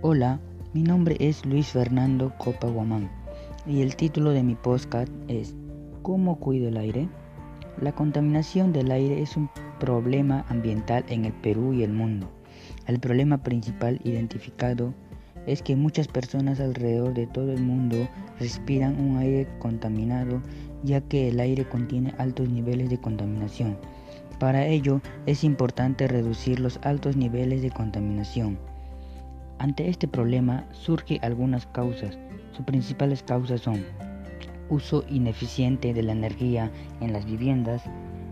Hola, mi nombre es Luis Fernando Copa Guamán y el título de mi podcast es ¿Cómo cuido el aire? La contaminación del aire es un problema ambiental en el Perú y el mundo. El problema principal identificado es que muchas personas alrededor de todo el mundo respiran un aire contaminado ya que el aire contiene altos niveles de contaminación. Para ello es importante reducir los altos niveles de contaminación. Ante este problema surgen algunas causas. Sus principales causas son uso ineficiente de la energía en las viviendas,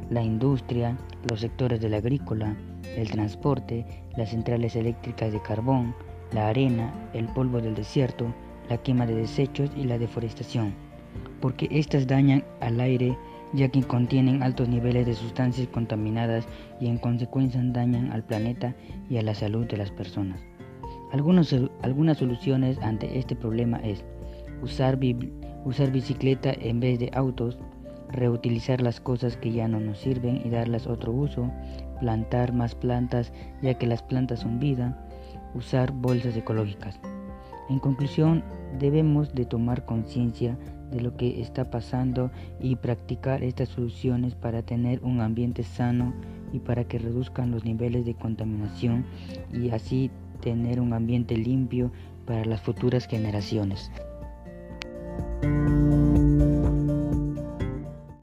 la industria, los sectores del agrícola, el transporte, las centrales eléctricas de carbón, la arena, el polvo del desierto, la quema de desechos y la deforestación, porque estas dañan al aire ya que contienen altos niveles de sustancias contaminadas y en consecuencia dañan al planeta y a la salud de las personas. Algunas, soluciones ante este problema es usar, usar bicicleta en vez de autos, reutilizar las cosas que ya no nos sirven y darles otro uso, plantar más plantas ya que las plantas son vida, usar bolsas ecológicas. En conclusión, debemos de tomar conciencia de lo que está pasando y practicar estas soluciones para tener un ambiente sano y para que reduzcan los niveles de contaminación y así tener un ambiente limpio para las futuras generaciones.